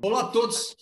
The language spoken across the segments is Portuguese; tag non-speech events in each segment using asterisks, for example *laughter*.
Olá a todos,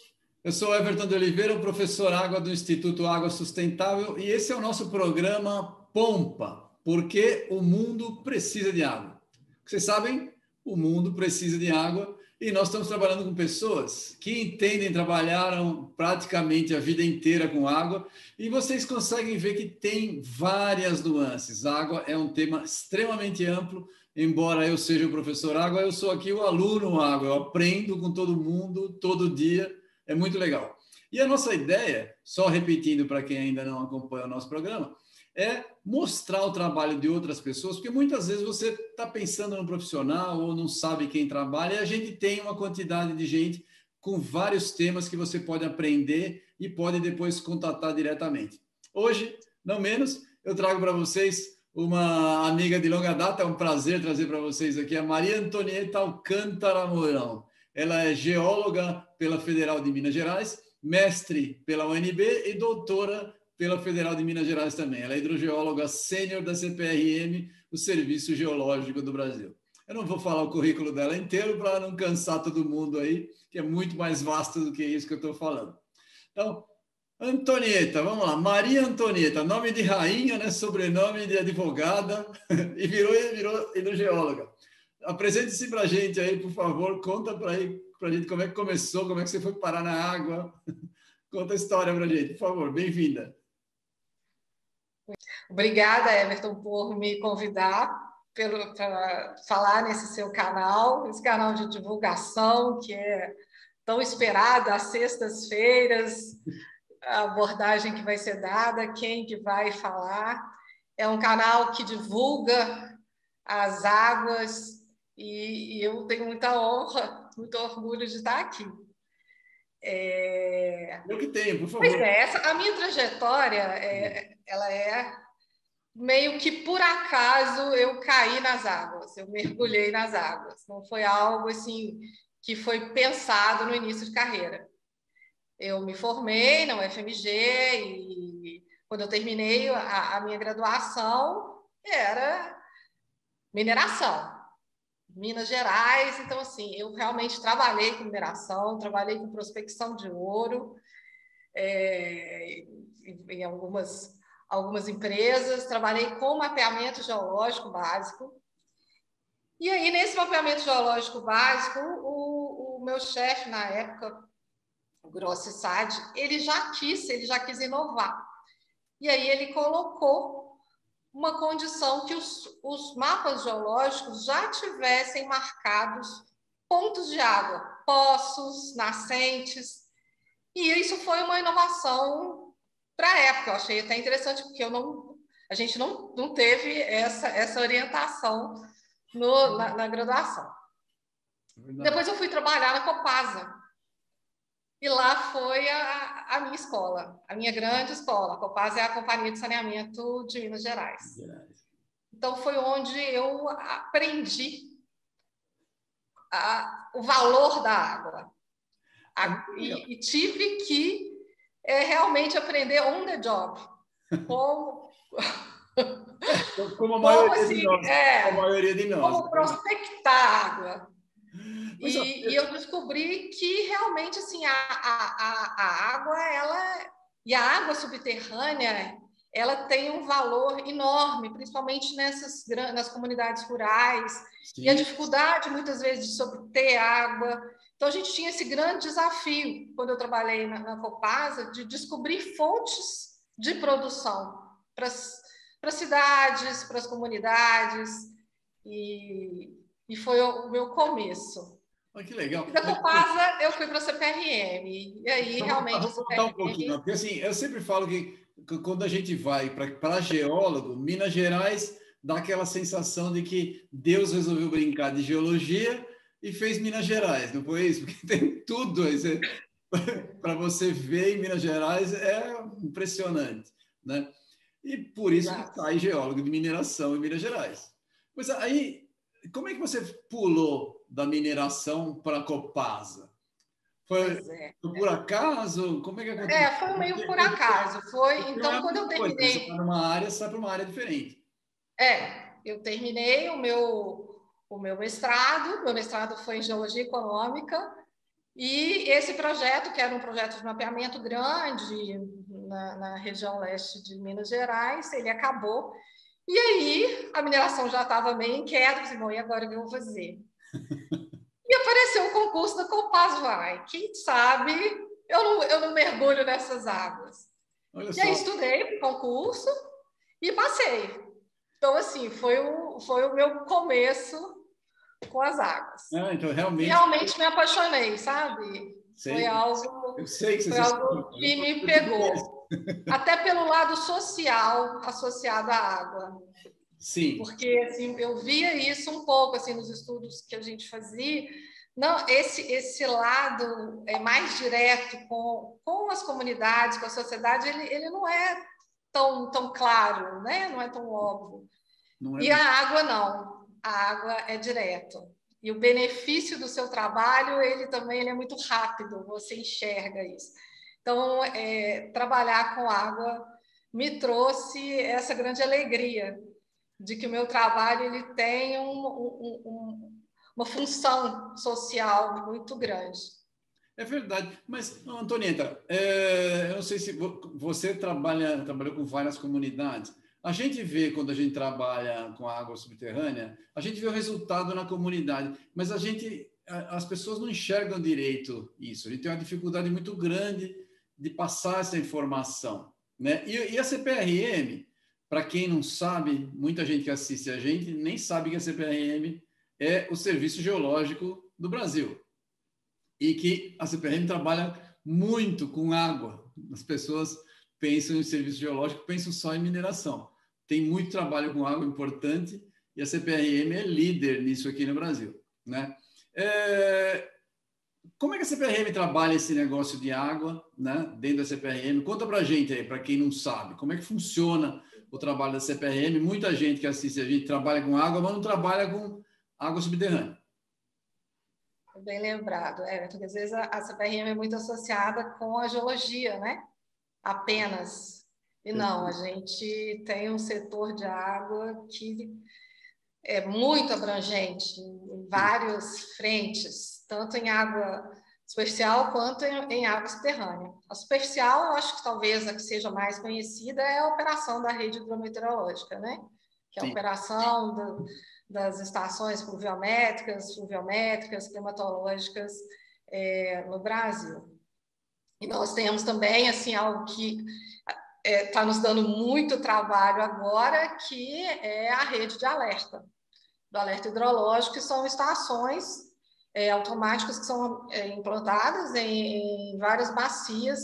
eu sou Everton de Oliveira, professor Água do Instituto Água Sustentável e esse é o nosso programa Pompa, porque o mundo precisa de água. Vocês sabem, o mundo precisa de água e nós estamos trabalhando com pessoas que entendem, trabalharam praticamente a vida inteira com água, e vocês conseguem ver que tem várias nuances. Água é um tema extremamente amplo, embora eu seja o professor água, eu sou aqui o aluno água, eu aprendo com todo mundo, todo dia, é muito legal. E a nossa ideia, só repetindo para quem ainda não acompanha o nosso programa, é mostrar o trabalho de outras pessoas, porque muitas vezes você está pensando no profissional ou não sabe quem trabalha, e a gente tem uma quantidade de gente com vários temas que você pode aprender e pode depois contatar diretamente. Hoje, não menos, eu trago para vocês uma amiga de longa data, é um prazer trazer para vocês aqui a Maria Antonieta Alcântara Mourão. Ela é geóloga pela Federal de Minas Gerais, mestre pela UNB e doutora pela Federal de Minas Gerais também. Ela é hidrogeóloga sênior da CPRM, o Serviço Geológico do Brasil. Eu não vou falar o currículo dela inteiro para não cansar todo mundo aí, que é muito mais vasto do que isso que eu estou falando. Então, Antonieta, vamos lá. Maria Antonieta, nome de rainha, né? sobrenome de advogada, *laughs* e virou, virou hidrogeóloga. Apresente-se para a gente aí, por favor. Conta para a gente como é que começou, como é que você foi parar na água. *laughs* Conta a história para a gente, por favor. Bem-vinda. Obrigada, Everton, por me convidar para falar nesse seu canal, esse canal de divulgação que é tão esperado às sextas-feiras, a abordagem que vai ser dada, quem que vai falar. É um canal que divulga as águas e, e eu tenho muita honra, muito orgulho de estar aqui. É... Eu que tenho, por favor. Pois é, essa, a minha trajetória, é, ela é meio que por acaso eu caí nas águas, eu mergulhei nas águas. Não foi algo assim que foi pensado no início de carreira. Eu me formei na UFMG e quando eu terminei a, a minha graduação era mineração. Minas Gerais. Então, assim, eu realmente trabalhei com mineração, trabalhei com prospecção de ouro é, em algumas, algumas empresas, trabalhei com mapeamento geológico básico. E aí, nesse mapeamento geológico básico, o, o meu chefe, na época, Grossi Sade, ele já quis, ele já quis inovar. E aí ele colocou uma condição que os, os mapas geológicos já tivessem marcados pontos de água, poços, nascentes. E isso foi uma inovação para a época. Eu achei até interessante, porque eu não, a gente não, não teve essa, essa orientação no, na, na graduação. É Depois eu fui trabalhar na Copasa, e lá foi a, a minha escola, a minha grande escola. A Copasa é a Companhia de Saneamento de Minas Gerais. Então, foi onde eu aprendi a, o valor da água. A, e, e, tive que é, realmente aprender on the job. *laughs* Como, como, a, maioria como, assim, de nós, é, como a maioria de nós. Como prospectar água. E, e, eu descobri que realmente assim a, a, a água ela e a água subterrânea ela tem um valor enorme, principalmente nessas nas comunidades rurais Sim. e a dificuldade muitas vezes de obter água. Então a gente tinha esse grande desafio quando eu trabalhei na, na Copasa de descobrir fontes de produção para as cidades, para as comunidades e, e foi o, o meu começo. Olha que legal. da Copasa, eu fui para a CPRM. E aí, então, realmente. Vamos contar um pouquinho, porque assim, eu sempre falo que quando a gente vai para geólogo, Minas Gerais dá aquela sensação de que Deus resolveu brincar de geologia e fez Minas Gerais, não foi isso? *laughs* Porque tem tudo *laughs* para você ver em Minas Gerais é impressionante, né? E por isso que sai geólogo de mineração em Minas Gerais. Mas aí, como é que você pulou da mineração para a Copasa? Foi, é. por acaso? Como é que aconteceu? É, foi meio por acaso. Foi, então, quando eu terminei. Você está numa área, sai para uma área diferente. É, eu terminei o meu, o meu mestrado, meu mestrado foi em Geologia Econômica, e esse projeto, que era um projeto de mapeamento grande na, na região leste de Minas Gerais, ele acabou. E aí a mineração já estava meio inquieta, disse, bom, e agora o que eu vou fazer? *laughs* e apareceu o concurso da Copaz Vai. Quem sabe eu não, eu não mergulho nessas águas. Olha e só. aí estudei o concurso e passei. Então, assim, foi o, foi o meu começo com as águas. Ah, então realmente. Realmente me apaixonei, sabe? Sei. Foi algo, eu sei que, foi algo que me pegou. *laughs* Até pelo lado social associado à água. Sim. Porque assim, eu via isso um pouco assim nos estudos que a gente fazia. Não, esse esse lado é mais direto com, com as comunidades, com a sociedade, ele, ele não é tão tão claro, né? Não é tão óbvio. É e a água não a água é direto. E o benefício do seu trabalho, ele também ele é muito rápido, você enxerga isso. Então, é, trabalhar com água me trouxe essa grande alegria de que o meu trabalho ele tem um, um, um, uma função social muito grande. É verdade. Mas, Antonieta, é, eu não sei se você trabalha, trabalhou com várias comunidades. A gente vê, quando a gente trabalha com água subterrânea, a gente vê o resultado na comunidade, mas a gente, as pessoas não enxergam direito isso. A gente tem uma dificuldade muito grande de passar essa informação. Né? E, e a CPRM, para quem não sabe, muita gente que assiste a gente nem sabe que a CPRM é o Serviço Geológico do Brasil. E que a CPRM trabalha muito com água. As pessoas pensam em serviço geológico, pensam só em mineração. Tem muito trabalho com água importante e a CPRM é líder nisso aqui no Brasil. Né? É... Como é que a CPRM trabalha esse negócio de água né, dentro da CPRM? Conta para a gente aí, para quem não sabe, como é que funciona o trabalho da CPRM? Muita gente que assiste a gente trabalha com água, mas não trabalha com água subterrânea. Bem lembrado, é, porque às vezes a CPRM é muito associada com a geologia, né? apenas. E não, a gente tem um setor de água que é muito abrangente, em várias frentes, tanto em água superficial quanto em, em, água subterrânea. A superficial, eu acho que talvez a que seja mais conhecida é a operação da rede hidrometeorológica, né? Que é a Sim. operação do, das estações pluviométricas, fluviométricas, climatológicas é, no Brasil. E nós temos também assim algo que está é, tá nos dando muito trabalho agora, que é a rede de alerta, do alerta hidrológico, que são estações é, automáticas que são é, implantadas em, em, várias bacias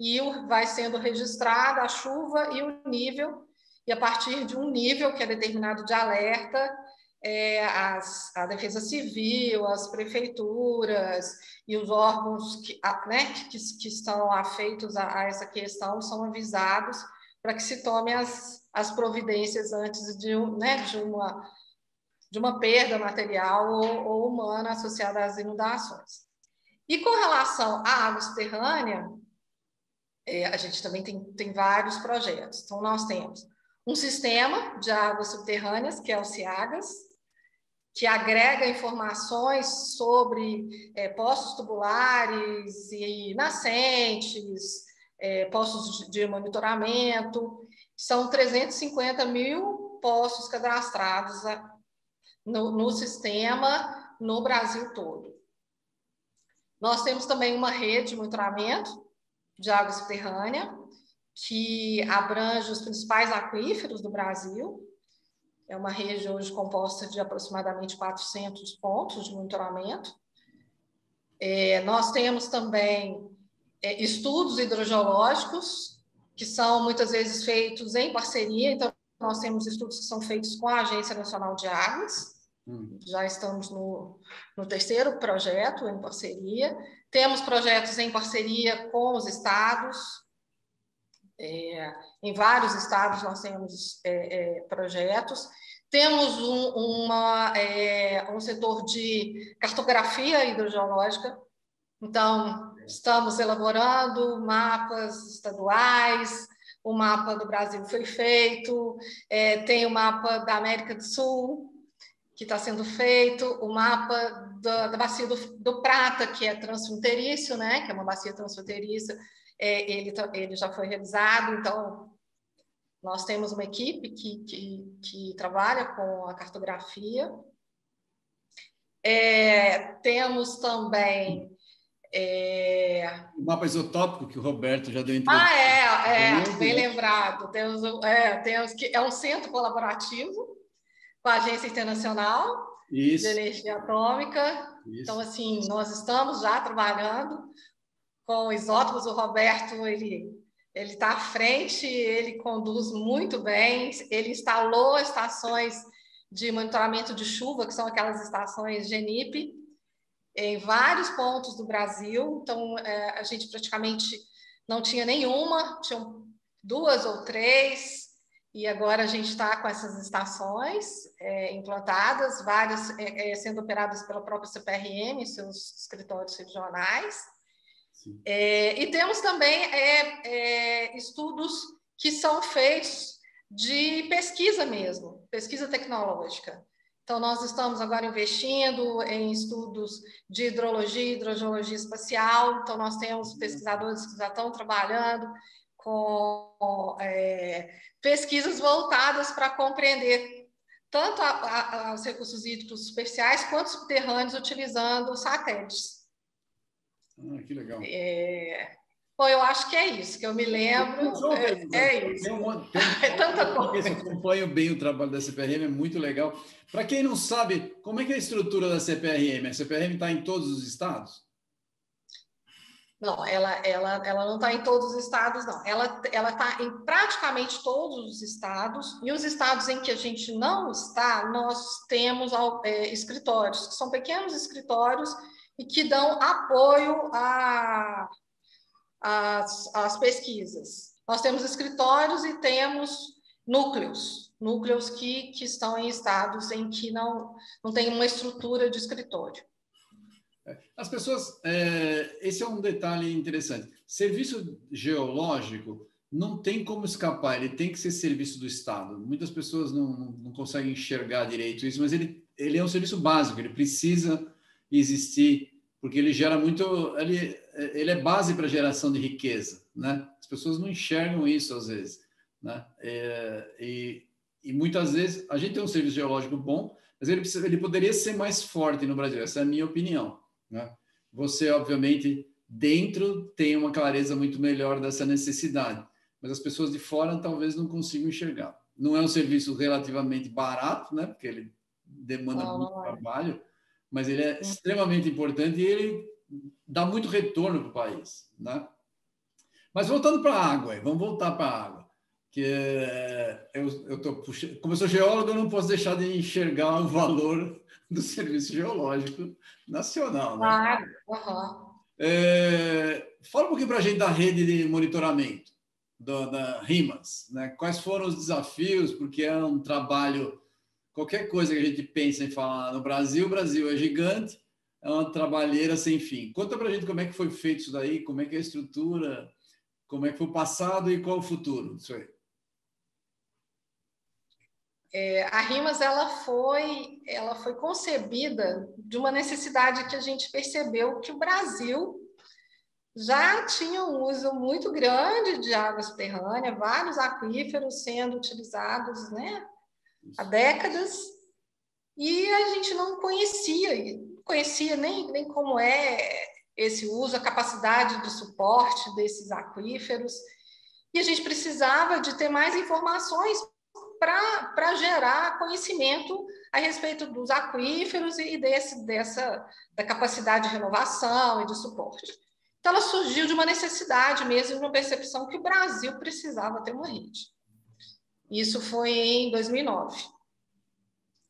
e vai sendo registrada a chuva e o nível, e a partir de um nível que é determinado de alerta, é, as, a Defesa Civil, as prefeituras e os órgãos que, né, que, que estão afeitos a, a, essa questão são avisados para que se tome as, as providências antes de, né, de, uma, de uma perda material ou, ou humana associada às inundações. E com relação à água subterrânea, é, a gente também tem, tem vários projetos. Então, nós temos um sistema de águas subterrâneas, que é o CIAGAS, que agrega informações sobre é, poços tubulares e nascentes, é, poços de monitoramento. São 350 mil poços cadastrados no, no sistema no Brasil todo. Nós temos também uma rede de monitoramento de água subterrânea, que abrange os principais aquíferos do Brasil, é uma rede hoje composta de aproximadamente 400 pontos de monitoramento. É, nós temos também é, estudos hidrogeológicos, que são muitas vezes feitos em parceria, então nós temos estudos que são feitos com a Agência Nacional de Águas, hum. já estamos no, no terceiro projeto em parceria. Temos projetos em parceria com os estados, é, em vários estados nós temos é, é, projetos. Temos um, uma, é, um setor de cartografia hidrogeológica, então estamos elaborando mapas estaduais, o mapa do Brasil foi feito, é, tem o mapa da América do Sul, que está sendo feito, o mapa da, da bacia do, do, Prata, que é transfronteiriço, né? que é uma bacia transfronteiriça, é, ele, tá, ele já foi revisado, então nós temos uma equipe que, que, que trabalha com a cartografia. É, temos também é... O mapa isotópico que o Roberto já deu entrevista. Ah, é, é, bem lembrado. Temos, é, temos que é um centro colaborativo com a Agência Internacional Isso. de Energia Atômica. Isso. Então, assim, nós estamos já trabalhando com isótopos. O Roberto, ele ele está à frente, ele conduz muito bem, ele instalou estações de monitoramento de chuva, que são aquelas estações GENIP, em vários pontos do Brasil. Então, é, a gente praticamente não tinha nenhuma, tinham duas ou três, e agora a gente está com essas estações é, implantadas, várias é, é sendo operadas pela própria CPRM, seus escritórios regionais. É, e temos também é, estudos que são feitos de pesquisa mesmo, pesquisa tecnológica. Então, nós estamos agora investindo em estudos de hidrologia hidrogeologia espacial. Então, nós temos pesquisadores que já estão trabalhando com é, pesquisas voltadas para compreender tanto a, a, os recursos hídricos superficiais quanto subterrâneos utilizando satélites. Ah, que legal. É, Bom, eu acho que é isso, que eu me lembro. É, é, isso. Tem um, tem um, é tanta coisa. Eu acompanho bem o trabalho da CPRM, é muito legal. Para quem não sabe, como é que é a estrutura da CPRM? A CPRM está em todos os estados? Não, ela, ela, ela não está em todos os estados, não. Ela está em praticamente todos os estados, e os estados em que a gente não está, nós temos é, escritórios, que são pequenos escritórios e que dão apoio as pesquisas. Nós temos escritórios e temos núcleos, núcleos que, que estão em estados em que não, não tem uma estrutura de escritório. É, as pessoas, é, esse é um detalhe interessante. Serviço geológico não tem como escapar, ele tem que ser serviço do Estado. Muitas pessoas não, não, não conseguem enxergar direito isso, mas ele, ele é um serviço básico, ele precisa existir porque ele gera muito, ele, ele é base para geração de riqueza, né? As pessoas não enxergam isso às vezes, né? É, e, e muitas vezes a gente tem um serviço geológico bom, mas ele, precisa, ele poderia ser mais forte no Brasil. Essa é a minha opinião, né? Você obviamente dentro tem uma clareza muito melhor dessa necessidade, mas as pessoas de fora talvez não consigam enxergar. Não é um serviço relativamente barato, né? Porque ele demanda não, muito é. trabalho mas ele é extremamente importante e ele dá muito retorno para o país, né? Mas voltando para a água, vamos voltar para a água, que é, eu, eu tô puxando, como eu sou geólogo, eu não posso deixar de enxergar o valor do Serviço Geológico Nacional. Né? Claro. Uhum. É, fala um pouquinho para a gente da rede de monitoramento, do, da RIMAS, né? Quais foram os desafios? Porque é um trabalho qualquer coisa que a gente pensa em falar no Brasil, o Brasil é gigante, é uma trabalheira sem fim. Conta para a gente como é que foi feito isso daí, como é que é a estrutura, como é que foi o passado e qual o futuro disso aí. É, a Rimas ela foi, ela foi concebida de uma necessidade que a gente percebeu que o Brasil já tinha um uso muito grande de água subterrânea, vários aquíferos sendo utilizados né, há décadas, e a gente não conhecia, conhecia nem, nem como é esse uso, a capacidade de suporte desses aquíferos, e a gente precisava de ter mais informações para gerar conhecimento a respeito dos aquíferos e desse, dessa da capacidade de renovação e de suporte. Então, ela surgiu de uma necessidade mesmo, de uma percepção que o Brasil precisava ter uma rede. Isso foi em 2009.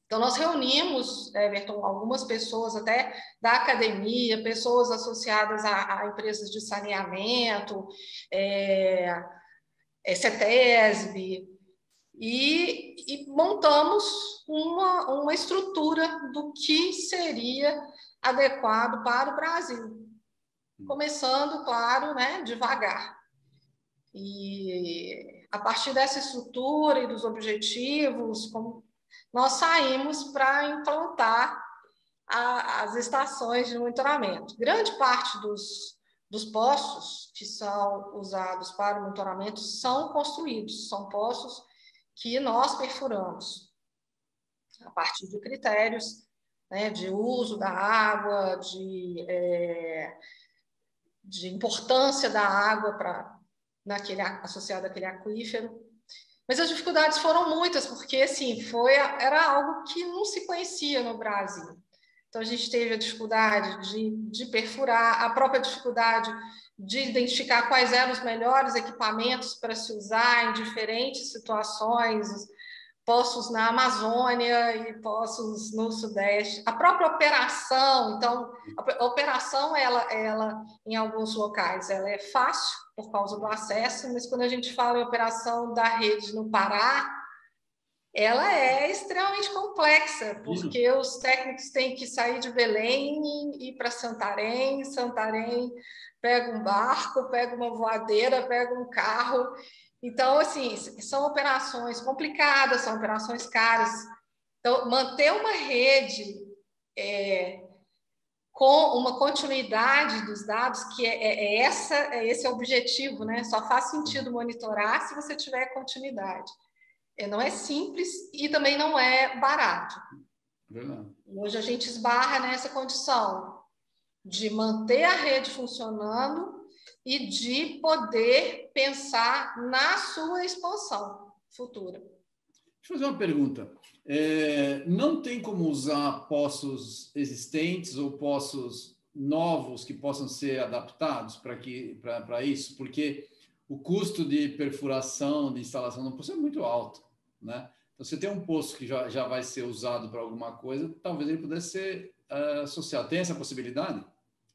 Então, nós reunimos, Everton, algumas pessoas até da academia, pessoas associadas a, a empresas de saneamento, é, é, CETESB, e, e, montamos uma, uma estrutura do que seria adequado para o Brasil. Começando, claro, né, devagar. E a partir dessa estrutura e dos objetivos, como nós saímos para implantar a, as estações de monitoramento. Grande parte dos, dos poços que são usados para o monitoramento são construídos, são poços que nós perfuramos a partir de critérios né, de uso da água, de, é, de importância da água para naquele associado àquele aquífero. Mas as dificuldades foram muitas, porque assim, foi era algo que não se conhecia no Brasil. Então, a gente teve a dificuldade de, de perfurar, a própria dificuldade de identificar quais eram os melhores equipamentos para se usar em diferentes situações, poços na Amazônia e poços no Sudeste. A própria operação, então, a operação, ela, ela em alguns locais, ela é fácil por causa do acesso, mas quando a gente fala em operação da rede no Pará, ela é extremamente complexa, porque Isso. os técnicos têm que sair de Belém e ir para Santarém, Santarém pega um barco, pega uma voadeira, pega um carro. Então, assim, são operações complicadas, são operações caras. Então, manter uma rede é, com uma continuidade dos dados, que é, é, é essa, é esse é o objetivo, né? Só faz sentido monitorar se você tiver continuidade. É, não é simples e também não é barato. Verdade. Hoje a gente esbarra nessa condição de manter a rede funcionando e de poder pensar na sua expansão futura. Deixa eu fazer uma pergunta. É, não tem como usar poços existentes ou poços novos que possam ser adaptados para isso? Porque o custo de perfuração, de instalação do poço é muito alto, né? Então, você tem um poço que já, já vai ser usado para alguma coisa, talvez ele pudesse ser uh, associado. Tem essa possibilidade?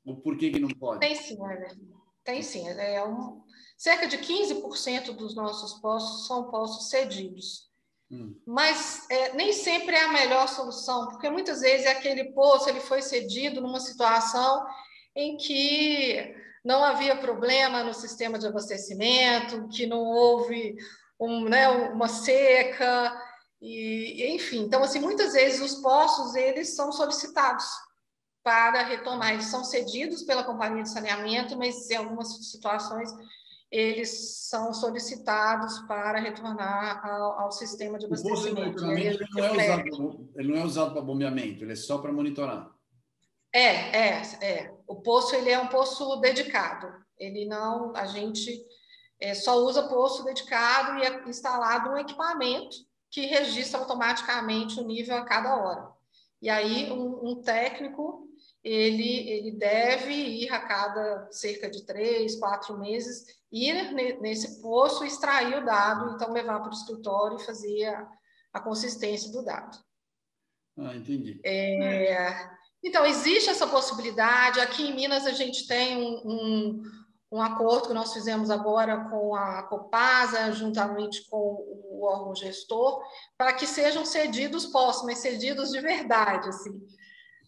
Ou por que, que não pode? Tem sim, Tem sim. É um, cerca de 15% dos nossos poços são poços cedidos. Hum. Mas é, nem sempre é a melhor solução, porque muitas vezes aquele poço ele foi cedido numa situação em que não havia problema no sistema de abastecimento, que não houve um, né, uma seca, e, enfim. Então, assim, muitas vezes os postos eles são solicitados para retomar, eles são cedidos pela companhia de saneamento, mas em algumas situações eles são solicitados para retornar ao, ao sistema de abastecimento. O ele, não é usado, ele não é usado para bombeamento, ele é só para monitorar. É, é, é. O poço ele é um poço dedicado. Ele não, a gente é, só usa poço dedicado e é instalado um equipamento que registra automaticamente o nível a cada hora. E aí um, um técnico ele, ele deve ir a cada cerca de três, quatro meses ir nesse poço, extrair o dado, então levar para o escritório e fazer a, a consistência do dado. Ah, entendi. É, então, existe essa possibilidade. Aqui em Minas, a gente tem um, um, um acordo que nós fizemos agora com a Copasa, juntamente com o órgão gestor, para que sejam cedidos postos, mas cedidos de verdade, assim,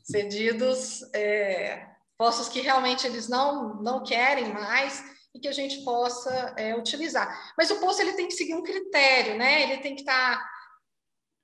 cedidos é, postos que realmente eles não, não querem mais e que a gente possa é, utilizar. Mas o posto ele tem que seguir um critério, né? Ele tem que estar tá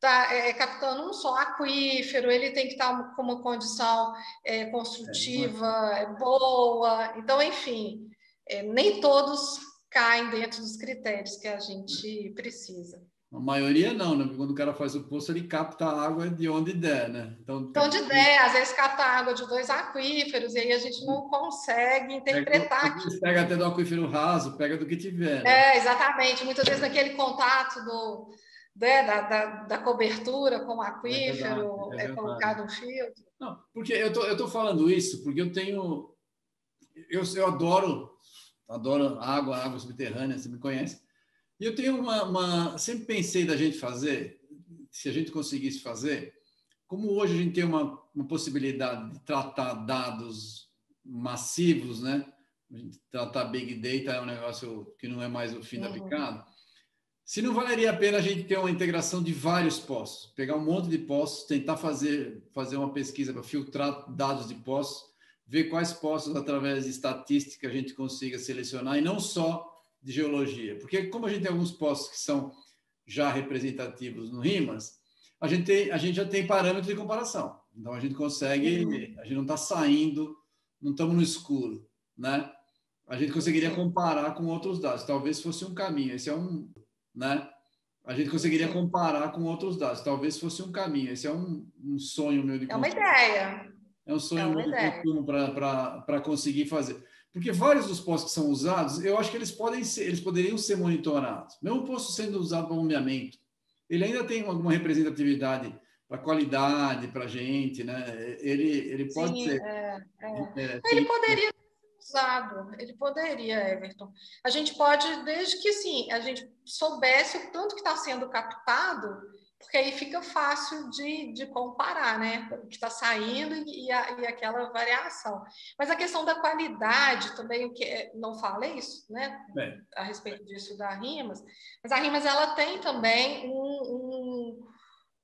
está é, captando um só aquífero, ele tem que estar tá com uma condição é, construtiva é, boa. Então, enfim, é, nem todos caem dentro dos critérios que a gente precisa. A maioria não, né? Porque quando o cara faz o poço, ele capta a água de onde der, né? Então, de der, às vezes capta água de dois aquíferos, e aí a gente não consegue interpretar. Pega, pega até do aquífero raso, pega do que tiver. Né? É, exatamente. Muitas vezes naquele contato do, né, da, da, da, cobertura com o aquífero, é, é, é colocado um filtro. Não, porque eu tô, eu tô falando isso porque eu tenho, eu, eu adoro, adoro água, água subterrânea, você me conhece, e eu tenho uma, uma, sempre pensei da gente fazer, se a gente conseguisse fazer, como hoje a gente tem uma, uma possibilidade de tratar dados massivos, né? Tratar big data é um negócio que não é mais o fim uhum. da picada se não valeria a pena a gente ter uma integração de vários postos, pegar um monte de postos, tentar fazer, fazer uma pesquisa para filtrar dados de postos, ver quais postos, através de estatística, a gente consiga selecionar, e não só de geologia, porque como a gente tem alguns postos que são já representativos no RIMAS, a gente, tem, a gente já tem parâmetros de comparação. Então a gente consegue, uhum. a gente não está saindo, não estamos no escuro, né? A gente conseguiria comparar com outros dados. Talvez fosse um caminho. Esse é um, né? A gente conseguiria comparar com outros dados. Talvez fosse um caminho. Esse é um, um sonho meu de É uma ideia. É um sonho é meu de consumo para conseguir fazer. Porque vários dos postos que são usados, eu acho que eles podem ser, eles poderiam ser monitorados. Mesmo o posto sendo usado para bombeamento, ele ainda tem alguma representatividade para qualidade, para gente, né? Ele, ele pode Sim, ser. É, é. É, ele poderia ser usado, ele poderia, Everton. A gente pode, desde que sim, a gente soubesse o tanto que está sendo captado, porque aí fica fácil de, de comparar, né? O que está saindo e, a, e, aquela variação. Mas a questão da qualidade também, o que é, não fala isso, né? É. A respeito disso da Rimas, mas a Rimas ela tem também um, um,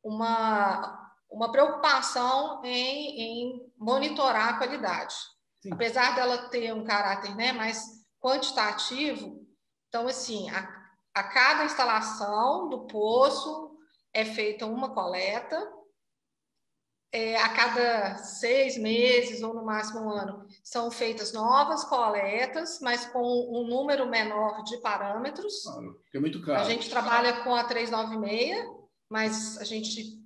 uma, uma preocupação em, em monitorar a qualidade. Sim. Apesar dela ter um caráter né, mais quantitativo, então, assim, a, a cada instalação do poço, é feita uma coleta, é, a cada seis meses ou no máximo um ano são feitas novas coletas, mas com um número menor de parâmetros. Claro, é muito caro. A gente trabalha com a 396, mas a gente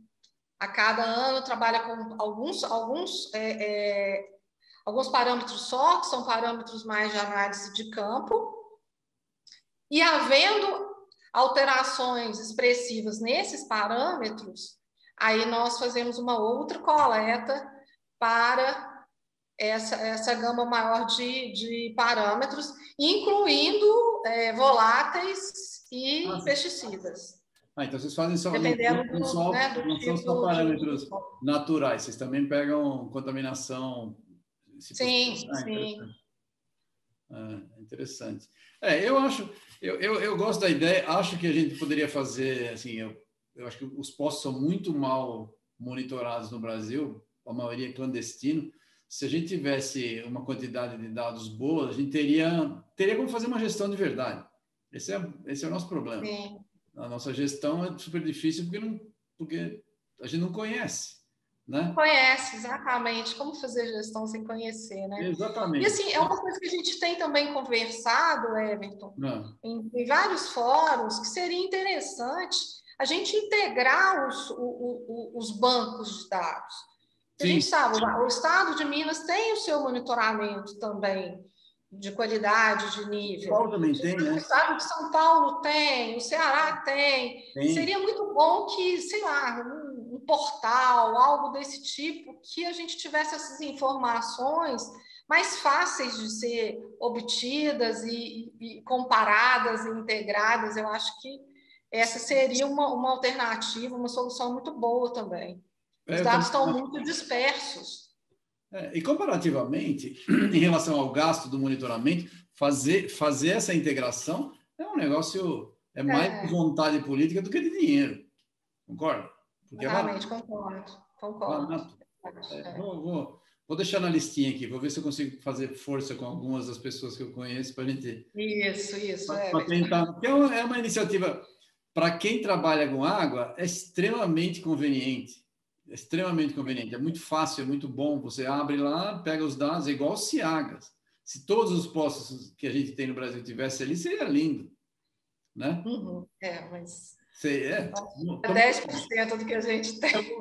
a cada ano trabalha com alguns alguns é, é, alguns parâmetros só, que são parâmetros mais de análise de campo. E havendo alterações expressivas nesses parâmetros, aí nós fazemos uma outra coleta para essa, essa gama maior de, de parâmetros, incluindo é, voláteis e ah, pesticidas. Ah, então vocês fazem só, Dependendo não, não, só, né, não são só parâmetros de... naturais, vocês também pegam contaminação. Sim, ah, sim. Ah, interessante. É, eu acho, eu, eu, eu, gosto da ideia, acho que a gente poderia fazer, assim, eu, eu acho que os postos são muito mal monitorados no Brasil, a maioria é clandestino. Se a gente tivesse uma quantidade de dados boa, a gente teria, teria como fazer uma gestão de verdade. Esse é, esse é o nosso problema. Sim. A nossa gestão é super difícil porque, não, porque a gente não conhece. Né? Conhece, exatamente. Como fazer gestão sem conhecer, né? Exatamente. E assim, é uma coisa que a gente tem também conversado, Everton, ah. em, em, vários fóruns, que seria interessante a gente integrar os, o, o, os bancos de dados. A gente sabe, o Estado de Minas tem o seu monitoramento também de qualidade, de nível. Paulo também tem, né? O Estado de São Paulo tem, o Ceará tem. tem. Seria muito bom que, sei lá, portal, algo desse tipo, que a gente tivesse essas informações mais fáceis de ser obtidas e, e, comparadas e integradas. Eu acho que essa seria uma, uma alternativa, uma solução muito boa também. Os é, dados estão muito dispersos. É, e comparativamente, *clears throat* em relação ao gasto do monitoramento, fazer, fazer essa integração é um negócio, é mais é. vontade política do que de dinheiro. Concorda? É Realmente, é concordo. Concordo. É, vou, vou, vou, deixar na listinha aqui, vou ver se eu consigo fazer força com algumas das pessoas que eu conheço para a gente. Isso, isso. Pra, é, pra tentar, porque é uma, é uma iniciativa, para quem trabalha com água, é extremamente conveniente. É extremamente conveniente. É muito fácil, é muito bom. Você abre lá, pega os dados, é igual o Ciagas. Se todos os postos que a gente tem no Brasil tivesse ali, seria lindo. Né? Uhum. É, mas Sei, é. é 10% do que a gente tem.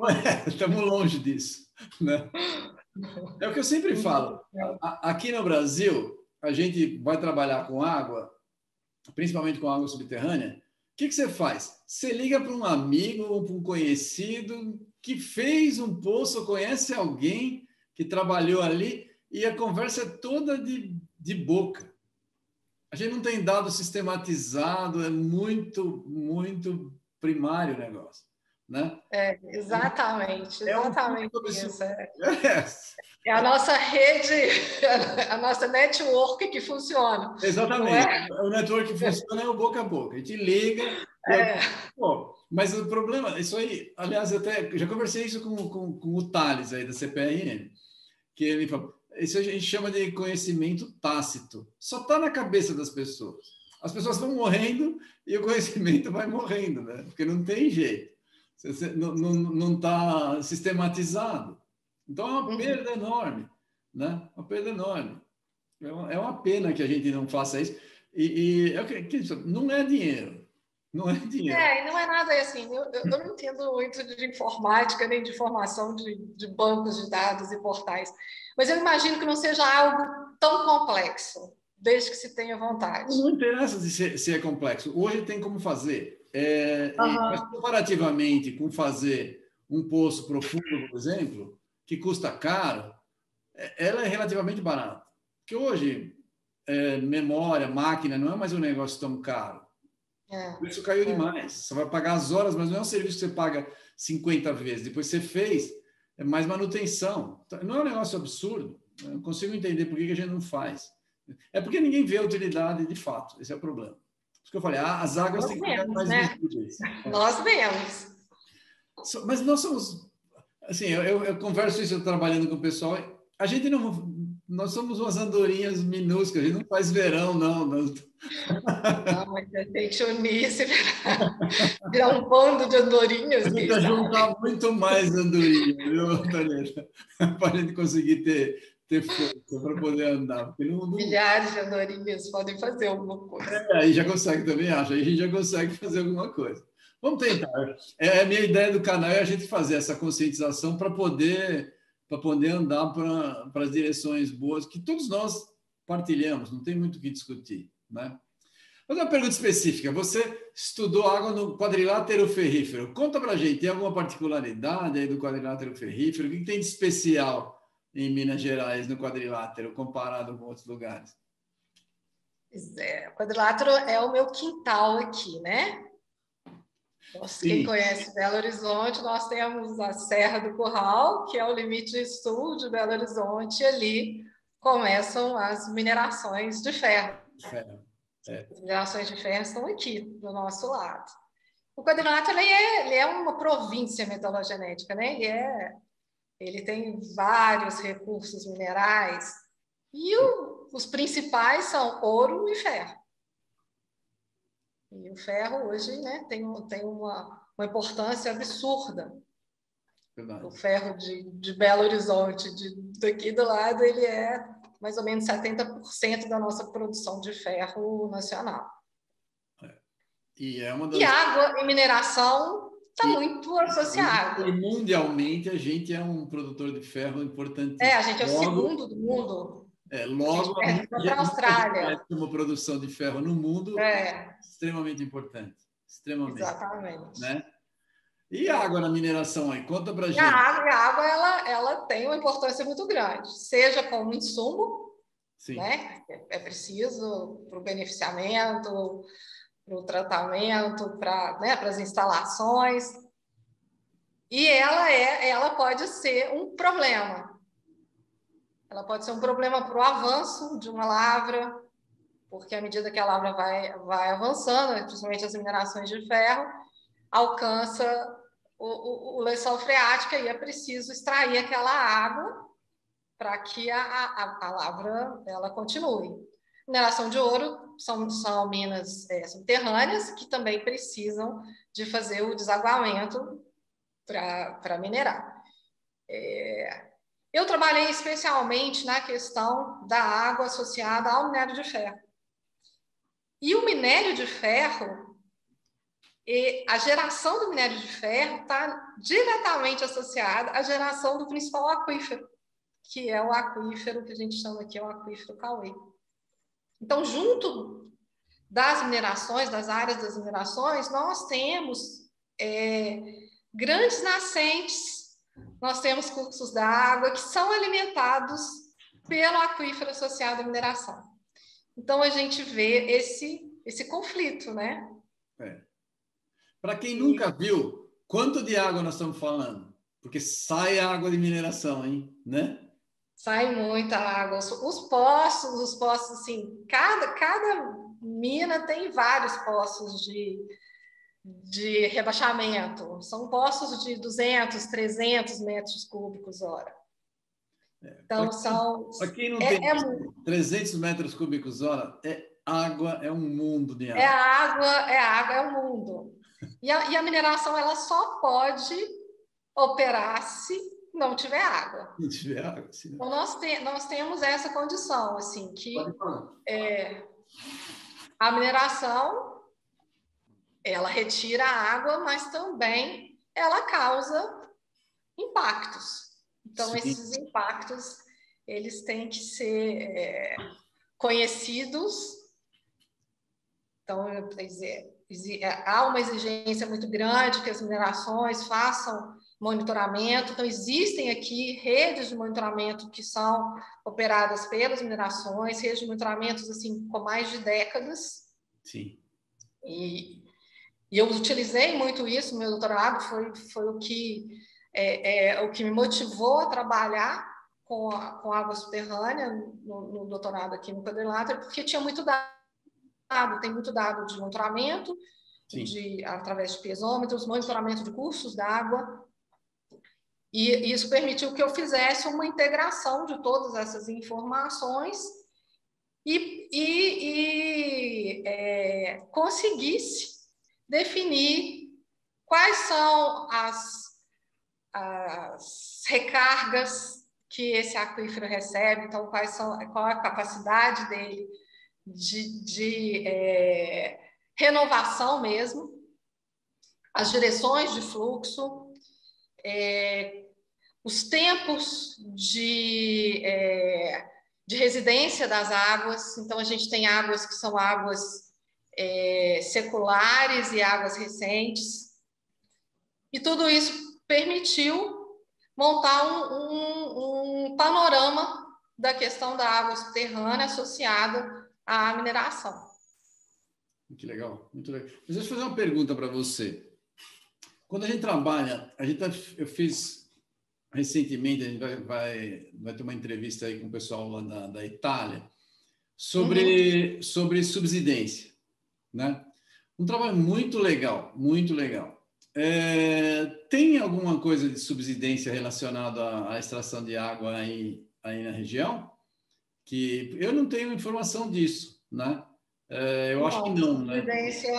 Estamos *laughs* é, longe disso. Né? *laughs* É o que eu sempre falo. Aqui no Brasil, a gente vai trabalhar com água, principalmente com água subterrânea. O que, que você faz? Você liga para um amigo ou para um conhecido que fez um poço, conhece alguém que trabalhou ali e a conversa é toda de, de boca. A gente não tem dado sistematizado, é muito, muito primário o negócio. Né? É, exatamente, exatamente é um isso. *laughs* É. é. a nossa rede, *laughs* a nossa network que funciona. Exatamente. É? O network que funciona é o boca a boca. A gente liga. É. Pô, mas o problema, isso aí, aliás, eu até já conversei isso com, com, com o Thales aí da CPRN, que ele falou, isso a gente chama de conhecimento tácito. Só está na cabeça das pessoas. as pessoas vão morrendo e o conhecimento vai morrendo, né? Porque não tem jeito. Você não está sistematizado. Então é uma uhum. perda enorme, né? Uma perda enorme. É uma, é uma pena que a gente não faça isso. E, e é não é dinheiro. Não é dinheiro. É, e não é nada assim. Eu, eu não entendo muito de informática nem de formação de, de bancos de dados e portais. Mas eu imagino que não seja algo tão complexo, desde que se tenha vontade. Não interessa se, se é complexo. Hoje tem como fazer. É, uhum. Mas comparativamente com fazer um poço profundo, por exemplo, que custa caro, é, ela é relativamente barata. Porque hoje, é, memória, máquina, não é mais um negócio tão caro. É, Isso caiu é. demais. Você vai pagar as horas, mas não é um serviço que você paga 50 vezes. Depois você fez, é mais manutenção. Então, não é um negócio absurdo. Eu não consigo entender por que a gente não faz. É porque ninguém vê a utilidade de fato. Esse é o problema. Por isso que eu falei, ah, as águas nós têm que ficar mais né? *laughs* Nós vemos. Mas nós somos. Assim, eu, eu converso isso trabalhando com o pessoal. A gente não, nós somos umas andorinhas minúsculas, a gente não faz verão, não. Não, não a gente unir, se virar, virar um bando de andorinhas. Tem que juntar muito mais andorinhas, viu, Antônia? Para a gente conseguir ter, ter força para poder andar. Porque não, não... Milhares de andorinhas podem fazer alguma coisa. É, aí já consegue também, acho. Aí a gente já consegue fazer alguma coisa. Vamos tentar. É, a minha ideia do canal é a gente fazer essa conscientização para poder para poder andar para as direções boas que todos nós partilhamos, não tem muito o que discutir. Né? Mas uma pergunta específica: você estudou água no quadrilátero ferrífero. Conta para a gente, tem alguma particularidade aí do quadrilátero ferrífero? O que tem de especial em Minas Gerais no quadrilátero comparado com outros lugares? É, o quadrilátero é o meu quintal aqui, né? Quem conhece Belo Horizonte, nós temos a Serra do Curral, que é o limite sul de Belo Horizonte, e ali começam as minerações de ferro. ferro. É. As minerações de ferro estão aqui, do nosso lado. O quadrilátero ele é, ele é uma província metalogenética, né? Ele, é, ele tem vários recursos minerais, e o, os principais são ouro e ferro. E o ferro hoje né, tem, tem uma, uma importância absurda. Verdade. O ferro de, de Belo Horizonte, de, daqui do lado, ele é mais ou menos 70% da nossa produção de ferro nacional. É. E, é uma das... e água e mineração está muito associado. E mundialmente a gente é um produtor de ferro importante. É, a gente é o segundo do mundo. É, logo, a é, a Austrália. Uma produção de ferro no mundo é. extremamente importante. Extremamente. Exatamente. Né? E a água na mineração aí? Conta para gente. A água, a água ela, ela tem uma importância muito grande, seja como insumo, Sim. né? é preciso para o beneficiamento, para o tratamento, para né, as instalações. E ela, é, ela pode ser um problema, ela pode ser um problema para o avanço de uma lavra, porque à medida que a lavra vai, vai avançando, principalmente as minerações de ferro, alcança o, o, o lençol freático e é preciso extrair aquela água para que a, a, a, lavra ela continue. Mineração de ouro são, são minas é, subterrâneas que também precisam de fazer o desaguamento para minerar. É, eu trabalhei especialmente na questão da água associada ao minério de ferro. E o minério de ferro, a geração do minério de ferro está diretamente associada à geração do principal aquífero, que é o aquífero que a gente chama aqui, o aquífero Cauê. Então, junto das minerações, das áreas das minerações, nós temos é, grandes nascentes nós temos cursos da água que são alimentados pelo aquífero associado à mineração. Então a gente vê esse esse conflito, né? É. Para quem nunca viu, quanto de água nós estamos falando? Porque sai água de mineração, hein? Né? Sai muita água. Os poços, os poços, assim, cada, cada mina tem vários poços de, de rebaixamento. São poços de 200, 300 metros cúbicos hora. É, então, são. Para quem não é, tem é 300 metros cúbicos hora, é água é um mundo de água. É água, é água, é o mundo. E a, e a mineração ela só pode operar se não tiver água. Não tiver água, sim. Então nós, te, nós temos essa condição, assim, que é, a mineração ela retira a água, mas também ela causa impactos. Então Sim. esses impactos eles têm que ser é, conhecidos. Então, dizer, é, há uma exigência muito grande que as minerações façam monitoramento. Então, existem aqui redes de monitoramento que são operadas pelas minerações, redes de monitoramentos assim, com mais de décadas. Sim. E, e eu utilizei muito isso meu doutorado, foi, foi o, que, é, é, o que me motivou a trabalhar com, a, com água subterrânea no, no doutorado aqui no quadrilátero, porque tinha muito dado, tem muito dado de monitoramento, de, através de piezômetros, monitoramento de cursos d'água, e isso permitiu que eu fizesse uma integração de todas essas informações e, e, e é, conseguisse definir quais são as, as recargas que esse aquífero recebe, então quais são, qual a capacidade dele de, de é, renovação mesmo, as direções de fluxo, é, os tempos de, é, de residência das águas. Então, a gente tem águas que são águas é, seculares e águas recentes. E tudo isso permitiu montar um, um, um panorama da questão da água subterrânea associada à mineração. Que legal, muito legal. Mas deixa eu fazer uma pergunta para você. Quando a gente trabalha, a gente tá, eu fiz recentemente, a gente vai, vai, vai ter uma entrevista aí com o pessoal lá da, da Itália sobre, uhum. sobre subsidência, né? Um trabalho muito legal, muito legal. É, tem alguma coisa de subsidência relacionada à, extração de água aí, aí na região? Que eu não tenho informação disso, né? É, eu não, acho que não, né? Subsidência,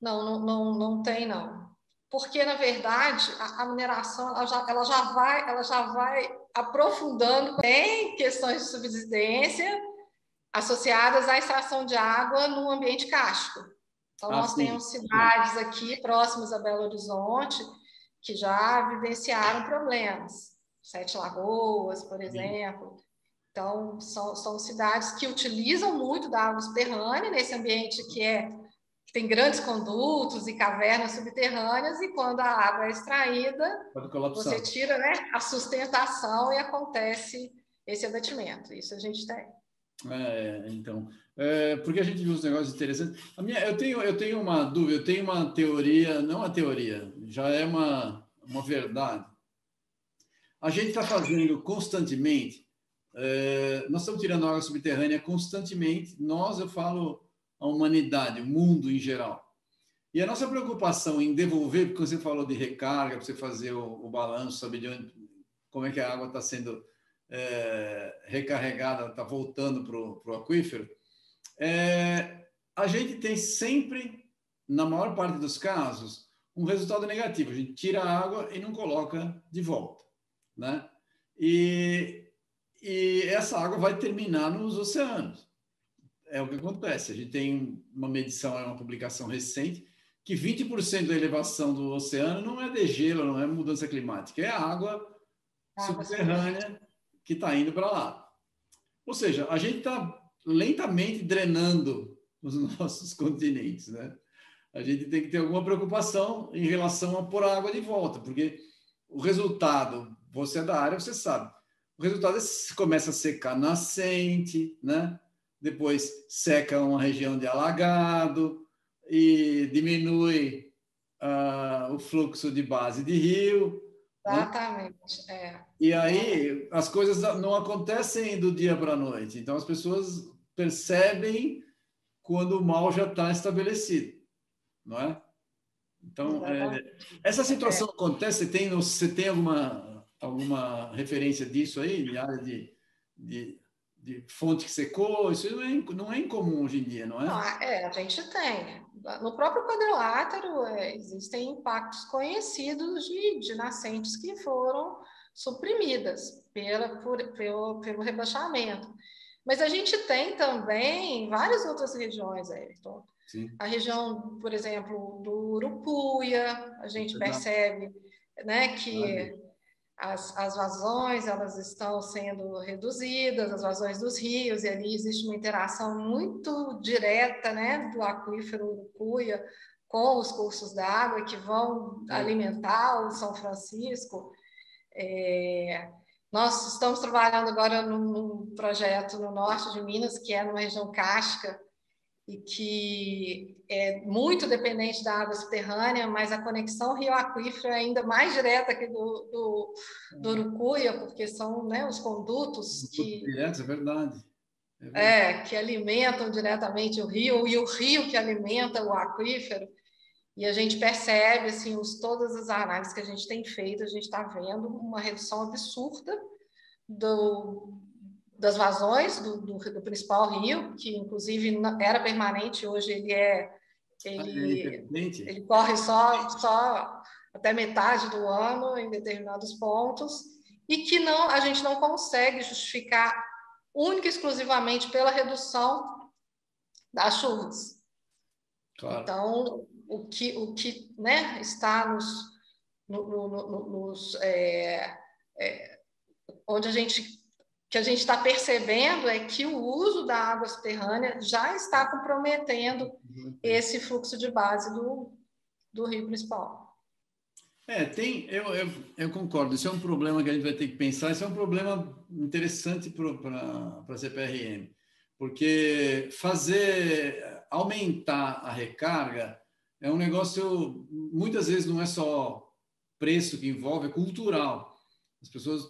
não, não, não, não tem não, porque na verdade a, a mineração ela já, ela já vai, ela já vai aprofundando em questões de subsidência associadas à extração de água no ambiente cástico. Então, ah, nós sim. temos cidades aqui próximas a Belo Horizonte que já vivenciaram problemas. Sete Lagoas, por exemplo. Então, são, são cidades que utilizam muito da água subterrânea nesse ambiente que é que tem grandes condutos e cavernas subterrâneas e quando a água é extraída, você tira né, a sustentação e acontece esse abatimento. Isso a gente tem. É, então, é, porque a gente viu uns negócios interessantes. A minha, eu, tenho, eu tenho uma dúvida, eu tenho uma teoria, não uma teoria, já é uma, uma verdade. A gente está fazendo constantemente, é, nós estamos tirando água subterrânea constantemente, nós, eu falo a humanidade, o mundo em geral. E a nossa preocupação em devolver, porque você falou de recarga, para você fazer o, o balanço, saber de onde, como é que a água está sendo é, recarregada, está voltando para o aquífero, é, a gente tem sempre, na maior parte dos casos, um resultado negativo. A gente tira a água e não coloca de volta, né? E, e essa água vai terminar nos oceanos. É o que acontece. A gente tem uma medição, é uma publicação recente, que 20% da elevação do oceano não é de gelo, não é mudança climática, é água subterrânea que está indo para lá. Ou seja, a gente está lentamente drenando os *laughs* nossos continentes, né? A gente tem que ter alguma preocupação em relação a pôr a água de volta, porque o resultado, você é da área, você sabe, o resultado é começa a secar nascente, né? Depois seca uma região de alagado e diminui uh, o fluxo de base de rio. Né? Exatamente, né? é. E aí as coisas não acontecem do dia para a noite. Então as pessoas percebem quando o mal já está estabelecido, não é? Então, é, essa situação é. acontece, você tem, você tem alguma, alguma referência disso aí, de área de, de, de fonte que secou, isso não é, não é incomum hoje em dia, não é? Não, é, a gente tem. No próprio quadrilátero é, existem impactos conhecidos de, de nascentes que foram suprimidas pela, por, pelo, pelo rebaixamento. Mas a gente tem também várias outras regiões, Everton. Sim. A região, por exemplo, do Urucuia, a gente percebe né, que as, as vazões elas estão sendo reduzidas, as vazões dos rios, e ali existe uma interação muito direta né, do aquífero Urucuia com os cursos d'água que vão alimentar o São Francisco. É, nós estamos trabalhando agora num, num, projeto no norte de Minas, que é numa região cárstica, e que é muito dependente da água subterrânea, mas a conexão rio-aquífero é ainda mais direta que do, do, do Urucuia, porque são né, os condutos que... Diretos, é verdade. é verdade. É, que alimentam diretamente o rio, e o rio que alimenta o aquífero. E a gente percebe, assim, os, todas as análises que a gente tem feito, a gente está vendo uma redução absurda do, das vazões do, do, do, principal rio, que inclusive era permanente, hoje ele é ele, ah, é ele corre só, só até metade do ano em determinados pontos, e que não a gente não consegue justificar única e exclusivamente pela redução das chuvas. Claro. Então, o que, o que né, está nos, no, no, no, nos é, é, onde a gente que a gente está percebendo é que o uso da água subterrânea já está comprometendo uhum. esse fluxo de base do, do rio principal. É, tem, eu, eu, eu, concordo, isso é um problema que a gente vai ter que pensar, isso é um problema interessante para a CPRM, porque fazer, aumentar a recarga é um negócio, muitas vezes não é só preço que envolve, é cultural. As pessoas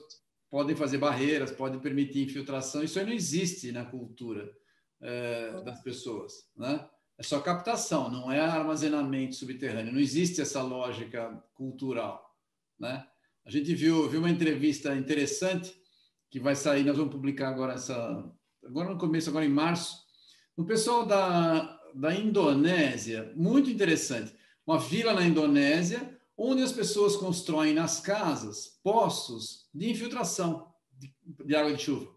podem fazer barreiras, podem permitir infiltração. Isso aí não existe na cultura é, das pessoas, né? É só captação, não é armazenamento subterrâneo. Não existe essa lógica cultural, né? A gente viu, viu uma entrevista interessante que vai sair, nós vamos publicar agora essa, agora no começo, agora em março, o pessoal da, da Indonésia, muito interessante. Uma vila na Indonésia onde as pessoas constroem nas casas poços de infiltração de, de água de chuva.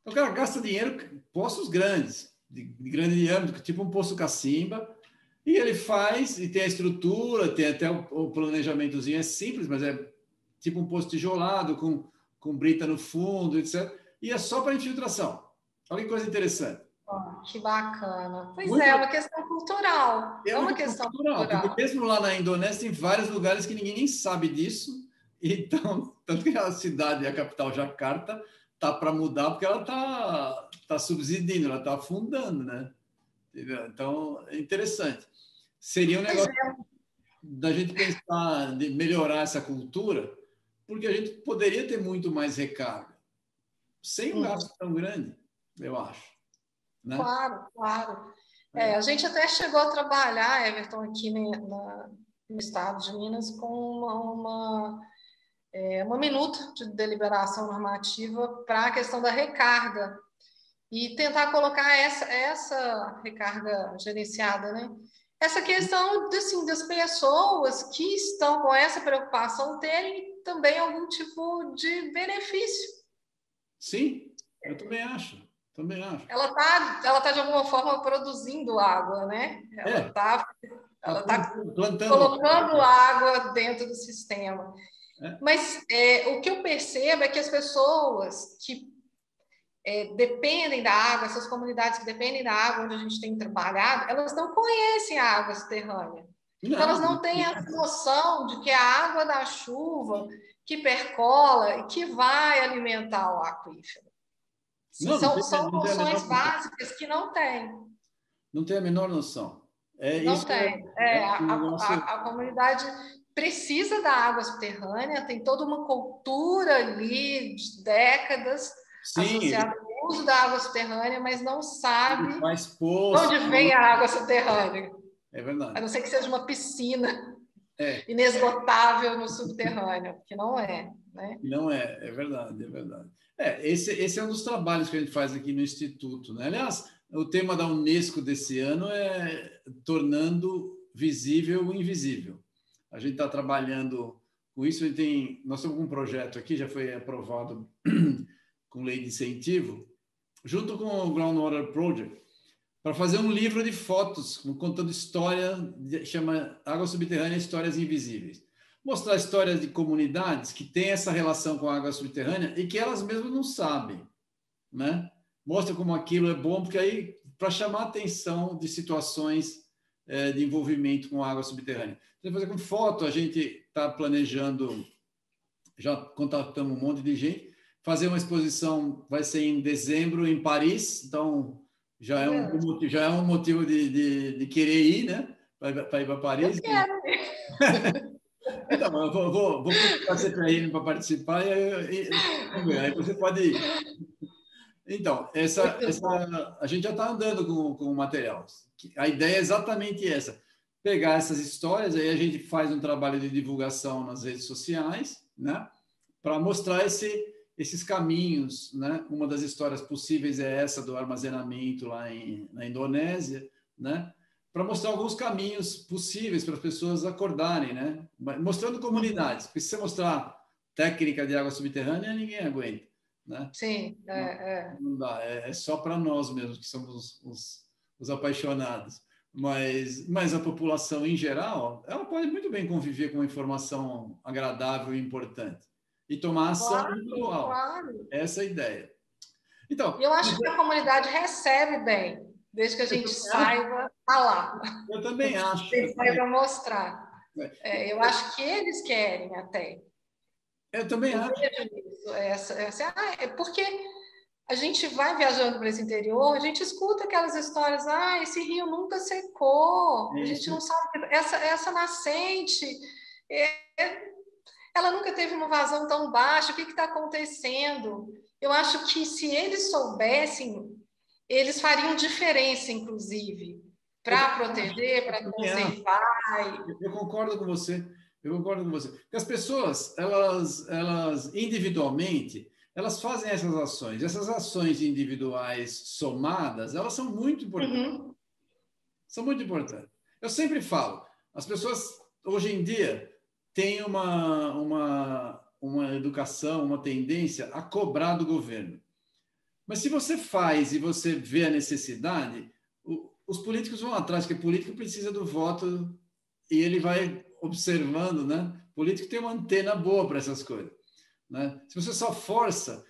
Então, o cara gasta dinheiro, poços grandes, de, de grande diâmetro, tipo um poço cacimba, e ele faz, e tem a estrutura, tem até o, o planejamentozinho, é simples, mas é tipo um poço tijolado, com, com brita no fundo, etc. E é só para infiltração. Olha que coisa interessante. Oh, que bacana. Pois muito, é, é uma questão cultural. É, é uma questão cultural, cultural. Porque mesmo lá na Indonésia tem vários lugares que ninguém nem sabe disso. *laughs* Então, tanto que a cidade, a capital Jakarta, tá para mudar porque ela tá tá subsidiando, ela tá afundando, né? Então, é interessante. Seria um negócio é. da gente pensar de melhorar essa cultura, porque a gente poderia ter muito mais recarga sem um gasto tão grande, eu acho. Né? Claro, claro. É, a gente até chegou a trabalhar, Everton, aqui na, no estado de Minas, com uma, uma, é, uma minuta de deliberação normativa para a questão da recarga e tentar colocar essa, essa recarga gerenciada, né? Essa questão assim, das pessoas que estão com essa preocupação terem também algum tipo de benefício. Sim, eu também acho. Também acho. Ela está, ela tá, de alguma forma, produzindo água, né? Ela está é. ela tá, tá colocando água dentro do sistema. É. Mas é, o que eu percebo é que as pessoas que é, dependem da água, essas comunidades que dependem da água onde a gente tem trabalhado, elas não conhecem a água subterrânea. Não, então, elas não têm a noção de que a água da chuva que percola e que vai alimentar o aquífero. Não, são, não são noções básicas que não tem. Não tem a menor noção. É não tem. É, é a, a, a, comunidade precisa da água subterrânea, tem toda uma cultura ali de décadas Sim. associada ao uso da água subterrânea, mas não sabe poço, onde vem a água subterrânea. É verdade. A não ser que seja uma piscina. É. inesgotável no subterrâneo, que não é. Né? Não é, é verdade, é verdade. É, esse, esse é um dos trabalhos que a gente faz aqui no Instituto. Né? Aliás, o tema da Unesco desse ano é tornando visível o invisível. A gente está trabalhando com isso. Tem, nós temos um projeto aqui, já foi aprovado *clears throat* com lei de incentivo, junto com o Groundwater Project, para fazer um livro de fotos contando história, chama Água Subterrânea Histórias Invisíveis. Mostrar histórias de comunidades que têm essa relação com a água subterrânea e que elas mesmas não sabem, né? Mostra como aquilo é bom, porque aí, para chamar a atenção de situações é, de envolvimento com água subterrânea. Então, fazer com foto, a gente está planejando, já contatamos um monte de gente, fazer uma exposição, vai ser em dezembro em Paris, então já é um, já é um motivo de, de, de querer ir, né? Para ir para Paris. Eu quero. *laughs* então, eu vou, vou, vou para a CPRM para participar e, e, aí você pode ir. Então, essa, essa, a gente já está andando com, com o material. A ideia é exatamente essa: pegar essas histórias, aí a gente faz um trabalho de divulgação nas redes sociais, né? Para mostrar esse, esses caminhos, né? Uma das histórias possíveis é essa do armazenamento lá em, na Indonésia, né? Para mostrar alguns caminhos possíveis para as pessoas acordarem, né? Mostrando comunidades, porque se você mostrar técnica de água subterrânea, ninguém aguenta, né? Sim, é, é. Não dá, é, é só para nós mesmos que somos os, os, os apaixonados mas, mas a população em geral, ela pode muito bem conviver com uma informação agradável e importante e tomar ação claro, individual. Claro. Essa é a ideia. Então, eu acho que a comunidade recebe bem, desde que a gente saiba falar. Eu também *laughs* acho. Que saiba mostrar. É. é, eu acho que eles querem até. Eu também eu acho. Isso, essa, essa, ah, é porque a gente vai viajando para esse interior, a gente escuta aquelas histórias, ah, esse rio nunca secou, a gente não sabe, essa, essa nascente, é, ela nunca teve uma vazão tão baixa, o que está acontecendo? Eu acho que se eles soubessem, eles fariam diferença, inclusive, para proteger, para conservar. Eu concordo com você, eu concordo com você. Porque as pessoas, elas, elas individualmente, elas fazem essas ações. Essas ações individuais somadas, elas são muito importantes. Uhum. São muito importantes. Eu sempre falo, as pessoas hoje em dia têm uma, uma, uma educação, uma tendência a cobrar do governo. Mas se você faz e você vê a necessidade, o, os políticos vão atrás, porque político precisa do voto e ele vai observando, né? O político tem uma antena boa para essas coisas. Né? Se você só força,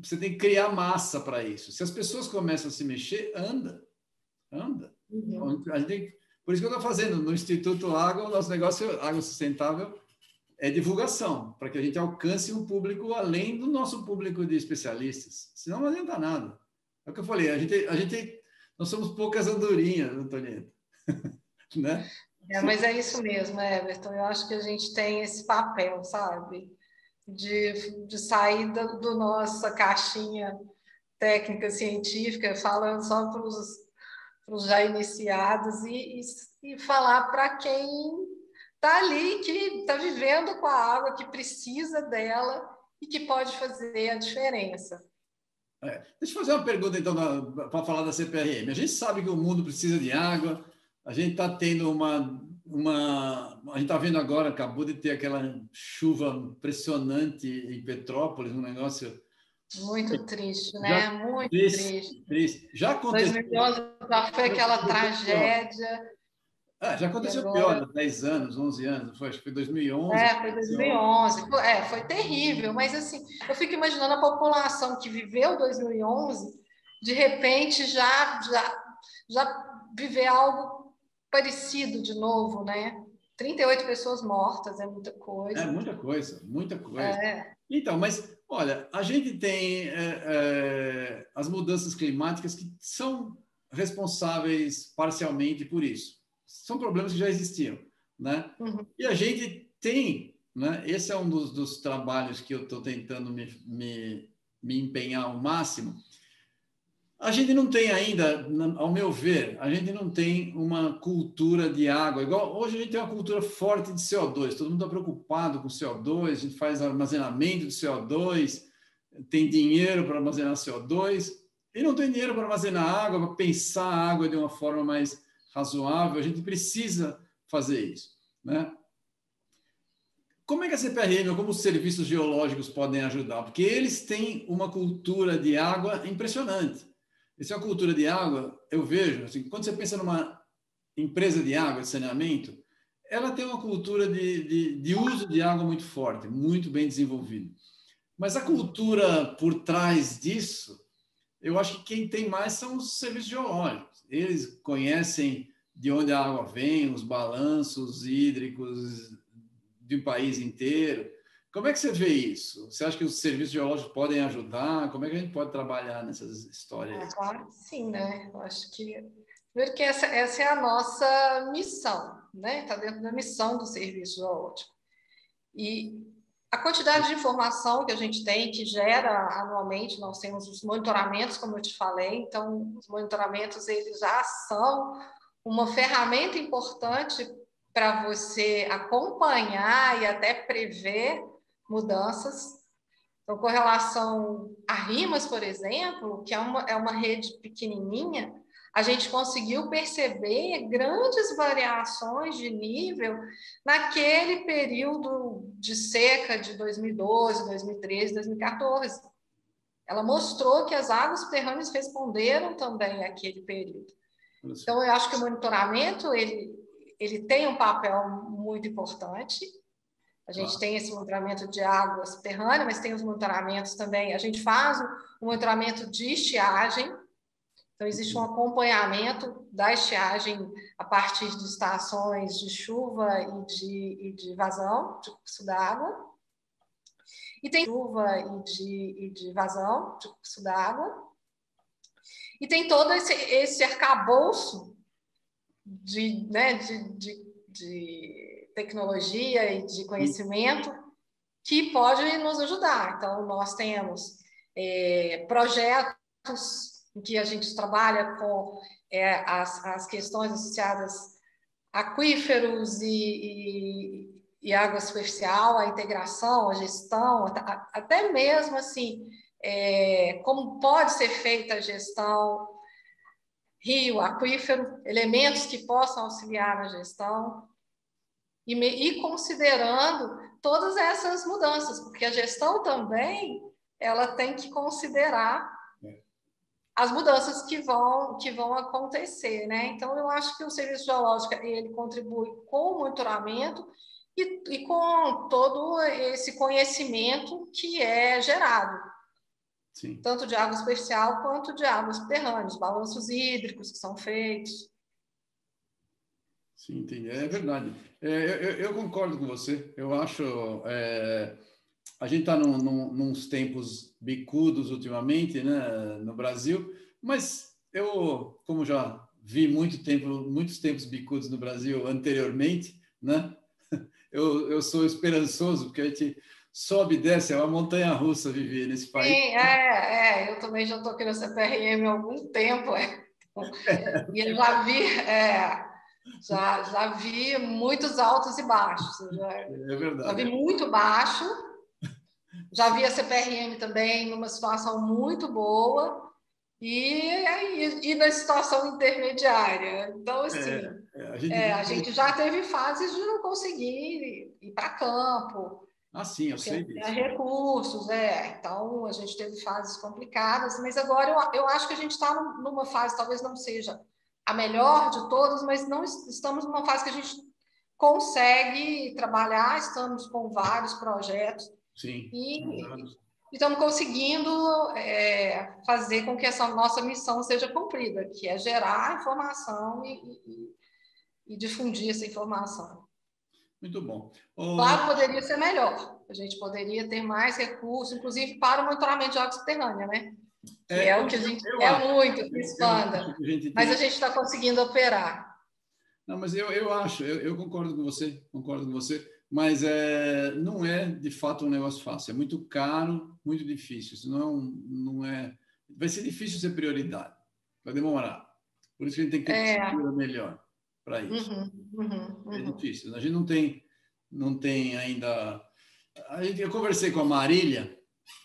você tem que criar massa para isso. Se as pessoas começam a se mexer, anda. Anda. Uhum. Então, a gente tem, por isso que eu estou fazendo no Instituto Água, o nosso negócio Água Sustentável é divulgação, para que a gente alcance um público além do nosso público de especialistas. Senão não adianta nada. É o que eu falei, a gente, a gente nós somos poucas andorinhas, Antonieta. *laughs* né? É, mas é isso mesmo, Everton. Eu acho que a gente tem esse papel, sabe? de, de sair do, do nossa caixinha técnica científica, falando só para os já iniciados e, e, e falar para quem está ali, que está vivendo com a água, que precisa dela e que pode fazer a diferença. É. Deixa eu fazer uma pergunta, então, para falar da CPRM. A gente sabe que o mundo precisa de água, a gente está tendo uma uma. A gente está vendo agora, acabou de ter aquela chuva impressionante em Petrópolis, um negócio. Muito triste, né? Já, Muito triste, triste. triste. Já aconteceu. 2011 já foi aquela tragédia. Ah, já aconteceu agora... pior, há 10 anos, 11 anos, foi, acho que foi 2011. É, foi 2011. É, foi terrível, mas assim, eu fico imaginando a população que viveu 2011, de repente já, já, já viver algo parecido de novo, né? 38 pessoas mortas é muita coisa. É muita coisa, muita coisa. É. Então, mas olha, a gente tem é, é, as mudanças climáticas que são responsáveis parcialmente por isso. São problemas que já existiam, né? Uhum. E a gente tem, né? Esse é um dos, dos trabalhos que eu estou tentando me, me, me empenhar ao máximo A gente não tem ainda, ao meu ver, a gente não tem uma cultura de água. Igual hoje a gente tem uma cultura forte de CO2. Todo mundo está preocupado com CO2, a gente faz armazenamento de CO2, tem dinheiro para armazenar CO2 e não tem dinheiro para armazenar água, para pensar a água de uma forma mais razoável. A gente precisa fazer isso, né? Como é que a CPRM ou como os serviços geológicos podem ajudar? Porque eles têm uma cultura de água impressionante. Essa é uma cultura de água, eu vejo, assim, quando você pensa numa empresa de água, de saneamento, ela tem uma cultura de, de, de uso de água muito forte, muito bem desenvolvida. Mas a cultura por trás disso, eu acho que quem tem mais são os serviços geológicos. Eles conhecem de onde a água vem, os balanços hídricos de um país inteiro. Como é que você vê isso? Você acha que os serviços geológicos podem ajudar? Como é que a gente pode trabalhar nessas histórias? É, claro que sim, né? Eu acho que primeiro que essa, essa é a nossa missão, né? Está dentro da missão do serviço geológico. E a quantidade de informação que a gente tem, que gera anualmente, nós temos os monitoramentos, como eu te falei, então os monitoramentos eles já são uma ferramenta importante para você acompanhar e até prever mudanças. Então, com relação a RIMAS, por exemplo, que é uma, é uma rede pequenininha, a gente conseguiu perceber grandes variações de nível naquele período de seca de 2012, 2013, 2014. Ela mostrou que as águas subterrâneas responderam também àquele período. Então, eu acho que o monitoramento ele, ele tem um papel muito importante. A gente tem esse monitoramento de água subterrânea, mas tem os monitoramentos também. A gente faz o monitoramento de estiagem, então, existe um acompanhamento da estiagem a partir de estações de chuva e de, e de vazão de curso d'água. E tem chuva e de, e de vazão de curso d'água. E tem todo esse, esse arcabouço de, né, de, de, de tecnologia e de conhecimento que pode nos ajudar. Então, nós temos é, projetos em que a gente trabalha com é, as, as questões associadas a aquíferos e, e, e, água superficial, a integração, a gestão, até mesmo assim, é, como pode ser feita a gestão rio, aquífero, elementos que possam auxiliar na gestão, e, e considerando todas essas mudanças, porque a gestão também ela tem que considerar as mudanças que vão, que vão acontecer, né? Então, eu acho que o serviço geológico ele contribui com o monitoramento e, e com todo esse conhecimento que é gerado, Sim. tanto de água superficial quanto de águas subterrâneas, balanços hídricos que são feitos. Sim, entendi. É verdade. É, eu, eu, concordo com você. Eu acho. É a gente está num, num, nos tempos bicudos ultimamente, né, no Brasil, mas eu, como já vi muito tempo, muitos tempos bicudos no Brasil anteriormente, né, *laughs* eu, eu sou esperançoso, porque a gente sobe e desce, é uma montanha russa viver nesse país. Sim, é, é eu também já estou aqui no CPRM há algum tempo, *laughs* é. e eu já vi, é, já, já vi muitos altos e baixos. Já, é verdade. Já vi muito baixo, já vi a CPRM também numa situação muito boa e, e, e na situação intermediária. Então, assim, é, é, a, gente... É, a, gente... já teve fases de não conseguir ir para campo. Ah, sim, eu sei disso. recursos, é. Então, a gente teve fases complicadas, mas agora eu, eu acho que a gente está numa fase, talvez não seja a melhor de todas, mas não estamos numa fase que a gente consegue trabalhar, estamos com vários projetos Sim. E estamos conseguindo é, fazer com que essa nossa missão seja cumprida, que é gerar informação e, e, e difundir essa informação. Muito bom. O... Claro, poderia ser melhor. A gente poderia ter mais recursos, inclusive para o monitoramento de água subterrânea, né? Que é, é o que a gente quer muito que expanda. Mas a gente está conseguindo operar. Não, mas eu, eu acho, eu, eu concordo com você, concordo com você mas é, não é de fato um negócio fácil. É muito caro, muito difícil. Isso não, não é. vai ser difícil ser prioridade. Vai demorar. Por isso que a gente tem que ter é. uma melhor para isso. Uhum, uhum, uhum. É difícil. A gente não tem, não tem ainda. A gente, eu conversei com a Marília,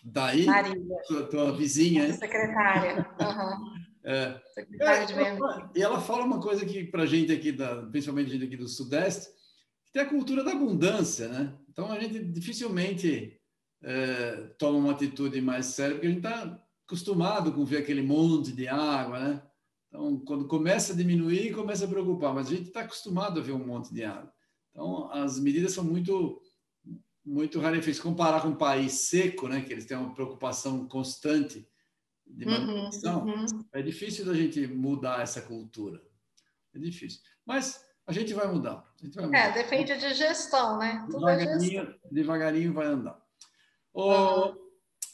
daí, Marília. Tua, tua vizinha. Secretária. *laughs* É. Secretária de é, E ela fala uma coisa que para a gente aqui, da, principalmente gente aqui do Sudeste, tem a cultura da abundância, né? Então a gente dificilmente é, toma uma atitude mais séria, porque a gente está acostumado com ver aquele monte de água, né? Então, quando começa a diminuir, começa a preocupar, mas a gente está acostumado a ver um monte de água. Então, as medidas são muito muito rarefeitas. Comparar com um país seco, né, que eles têm uma preocupação constante de uhum, manutenção, uhum, uhum. é difícil da gente mudar essa cultura. É difícil. Mas a gente vai mudar. Gente vai mudar. É, depende de gestão, né? Tudo é devagarinho, gestão. devagarinho vai andar. Ô,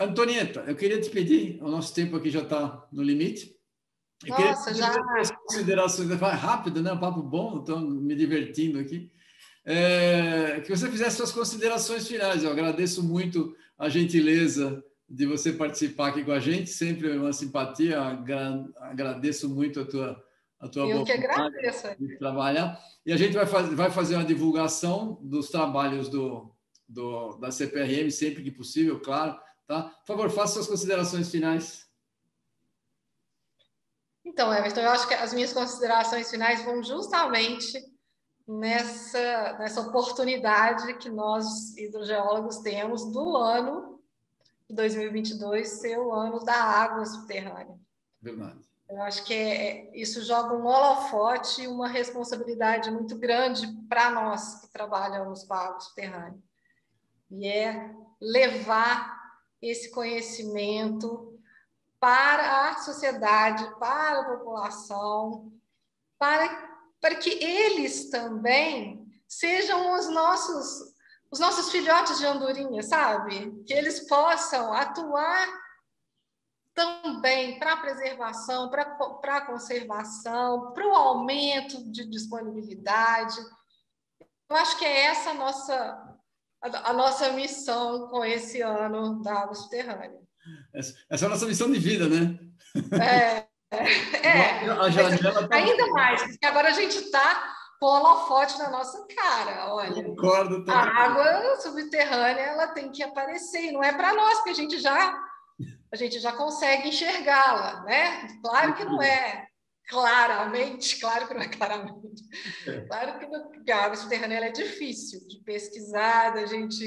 Antonieta, eu queria te pedir, o nosso tempo aqui já está no limite. Eu Nossa, já. Considerações, vai rápido, né? Um papo bom, estou me divertindo aqui. É, que você fizesse suas considerações finais. Eu agradeço muito a gentileza de você participar aqui com a gente, sempre uma simpatia. Agradeço muito a tua, a tua Eu que agradeço. de trabalhar. E a gente vai, faz, vai fazer uma divulgação dos trabalhos do, do, da CPRM sempre que possível, claro. Tá? Por favor, faça suas considerações finais. Então, Everton, eu acho que as minhas considerações finais vão justamente nessa, nessa oportunidade que nós, hidrogeólogos, temos do ano de 2022 ser o ano da água subterrânea. Verdade. Eu acho que é, é isso joga um holofote e uma responsabilidade muito grande para nós que trabalhamos com a água subterrânea. E é levar esse conhecimento para a sociedade, para a população, para, para que eles também sejam os nossos os nossos filhotes de andorinha, sabe? Que eles possam atuar também para a preservação, para a conservação, para o aumento de disponibilidade. Eu acho que é essa a nossa, a, a nossa missão com esse ano da água subterrânea. Essa, essa é a nossa missão de vida, né? É, *laughs* é. Ainda mais, porque agora a gente está com holofote na nossa cara, olha. Concordo. A água subterrânea ela tem que aparecer, não é para nós, porque a gente já a gente já consegue enxergá-la, né? Claro que não é claramente, claro que não é claramente. É. Claro que, a água subterrânea é difícil de pesquisar, da gente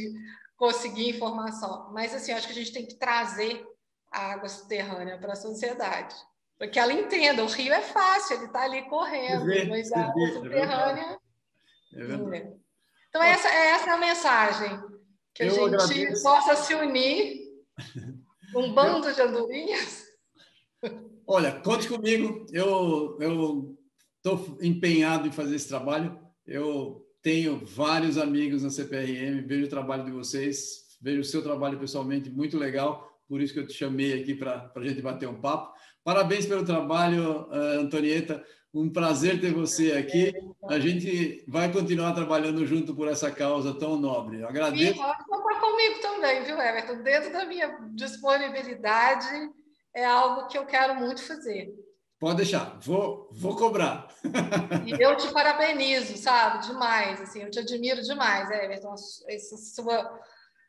conseguir informação, mas assim, acho que a gente tem que trazer a água subterrânea para a sociedade. Para que ela entenda, o rio é fácil, ele está ali correndo, mas a água é subterrânea. É então, essa, essa é a mensagem. Que a gente agradeço. possa se unir, um bando de andorinhas. Olha, conte comigo. Eu estou empenhado em fazer esse trabalho. Eu tenho vários amigos na CPRM, vejo o trabalho de vocês, vejo o seu trabalho pessoalmente muito legal por isso que eu te chamei aqui para a gente bater um papo. Parabéns pelo trabalho, uh, Antonieta. Um prazer ter você aqui. A gente vai continuar trabalhando junto por essa causa tão nobre. Eu agradeço. E pode contar comigo também, viu, Everton? Dentro da minha disponibilidade, é algo que eu quero muito fazer. Pode deixar, vou, vou cobrar. E eu te parabenizo, sabe? Demais, assim, eu te admiro demais, Everton. Essa sua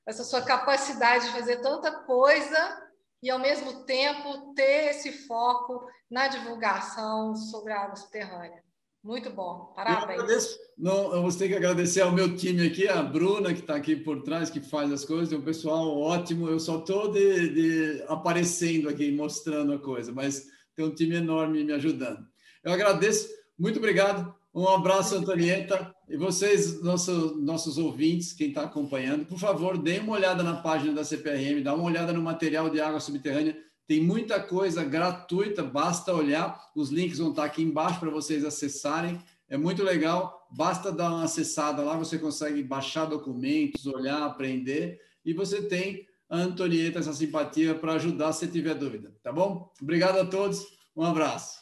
essa sua capacidade de fazer tanta coisa e, ao mesmo tempo, ter esse foco na divulgação sobre a água subterrânea. Muito bom, parabéns. Eu, não, eu vou ter que agradecer ao meu time aqui, a Bruna, que está aqui por trás, que faz as coisas, tem um pessoal ótimo. Eu só estou de, de, aparecendo aqui, mostrando a coisa, mas tem um time enorme me ajudando. Eu agradeço, muito obrigado. Um abraço, Antonieta. E vocês, nossos, nossos ouvintes, quem está acompanhando, por favor, deem uma olhada na página da CPRM, dá uma olhada no material de água subterrânea. Tem muita coisa gratuita, basta olhar. Os links vão estar aqui embaixo para vocês acessarem. É muito legal, basta dar uma acessada lá, você consegue baixar documentos, olhar, aprender. E você tem a Antonieta, essa simpatia para ajudar se tiver dúvida, tá bom? Obrigado a todos, um abraço.